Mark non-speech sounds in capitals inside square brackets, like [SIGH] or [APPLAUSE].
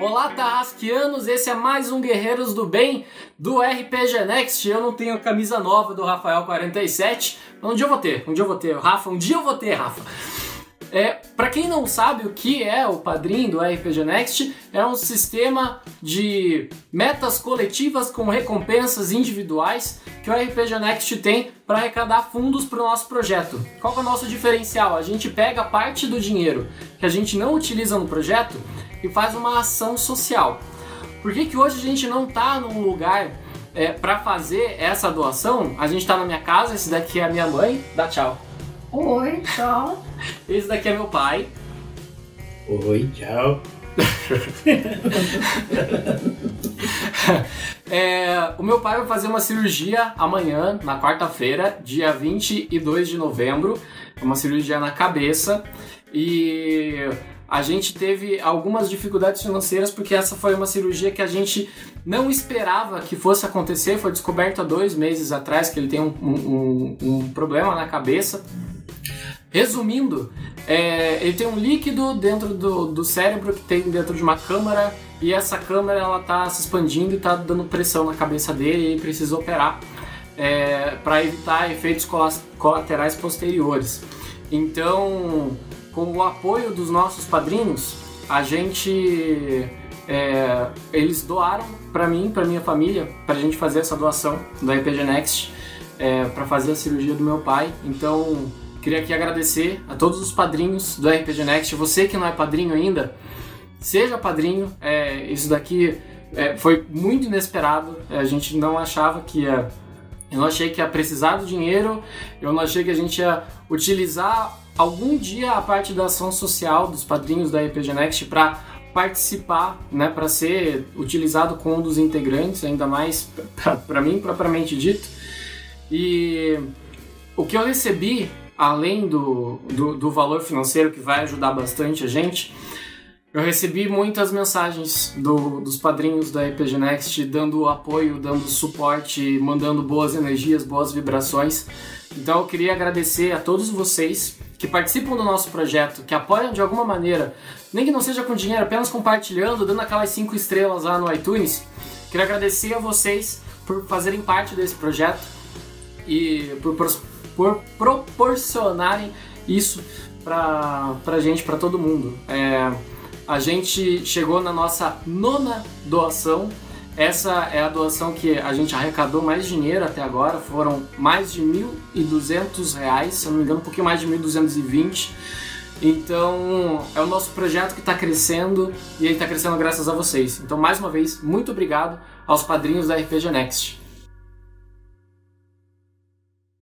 Olá, Tarrasquianos! Esse é mais um Guerreiros do Bem do RPG Next. Eu não tenho camisa nova do Rafael 47. Um dia eu vou ter, um dia eu vou ter. Rafa, um dia eu vou ter, Rafa. É, para quem não sabe o que é o padrinho do RPG Next, é um sistema de metas coletivas com recompensas individuais que o RPG Next tem para arrecadar fundos para o nosso projeto. Qual é o nosso diferencial? A gente pega parte do dinheiro que a gente não utiliza no projeto e faz uma ação social. Por que, que hoje a gente não está num lugar é, para fazer essa doação? A gente está na minha casa, esse daqui é a minha mãe, dá tchau. Oi, tchau. [LAUGHS] Esse daqui é meu pai. Oi, tchau. [LAUGHS] [LAUGHS] é, o meu pai vai fazer uma cirurgia amanhã, na quarta-feira, dia 22 de novembro. Uma cirurgia na cabeça. E a gente teve algumas dificuldades financeiras porque essa foi uma cirurgia que a gente não esperava que fosse acontecer. Foi descoberto há dois meses atrás que ele tem um, um, um problema na cabeça. Resumindo, é, ele tem um líquido dentro do, do cérebro que tem dentro de uma câmara e essa câmara ela tá se expandindo e está dando pressão na cabeça dele e ele precisa operar é, para evitar efeitos colaterais posteriores. Então, com o apoio dos nossos padrinhos, a gente é, eles doaram para mim, para minha família, para a gente fazer essa doação do RPG Next é, para fazer a cirurgia do meu pai. Então Queria aqui agradecer a todos os padrinhos do RPG Next. Você que não é padrinho ainda, seja padrinho. É, isso daqui é, foi muito inesperado. É, a gente não achava que ia. Eu não achei que ia precisar do dinheiro. Eu não achei que a gente ia utilizar algum dia a parte da ação social dos padrinhos da RPG Next para participar, né, para ser utilizado com um dos integrantes, ainda mais para mim propriamente dito. E o que eu recebi além do, do, do, valor financeiro que vai ajudar bastante a gente, eu recebi muitas mensagens do, dos padrinhos da RPG Next dando apoio, dando suporte, mandando boas energias, boas vibrações. Então eu queria agradecer a todos vocês que participam do nosso projeto, que apoiam de alguma maneira, nem que não seja com dinheiro, apenas compartilhando, dando aquelas cinco estrelas lá no iTunes. Queria agradecer a vocês por fazerem parte desse projeto e por por proporcionarem isso pra, pra gente, pra todo mundo. É, a gente chegou na nossa nona doação. Essa é a doação que a gente arrecadou mais dinheiro até agora. Foram mais de R$ 1.200, se eu não me engano, um pouquinho mais de 1.220. Então, é o nosso projeto que está crescendo e ele está crescendo graças a vocês. Então, mais uma vez, muito obrigado aos padrinhos da RPG Next.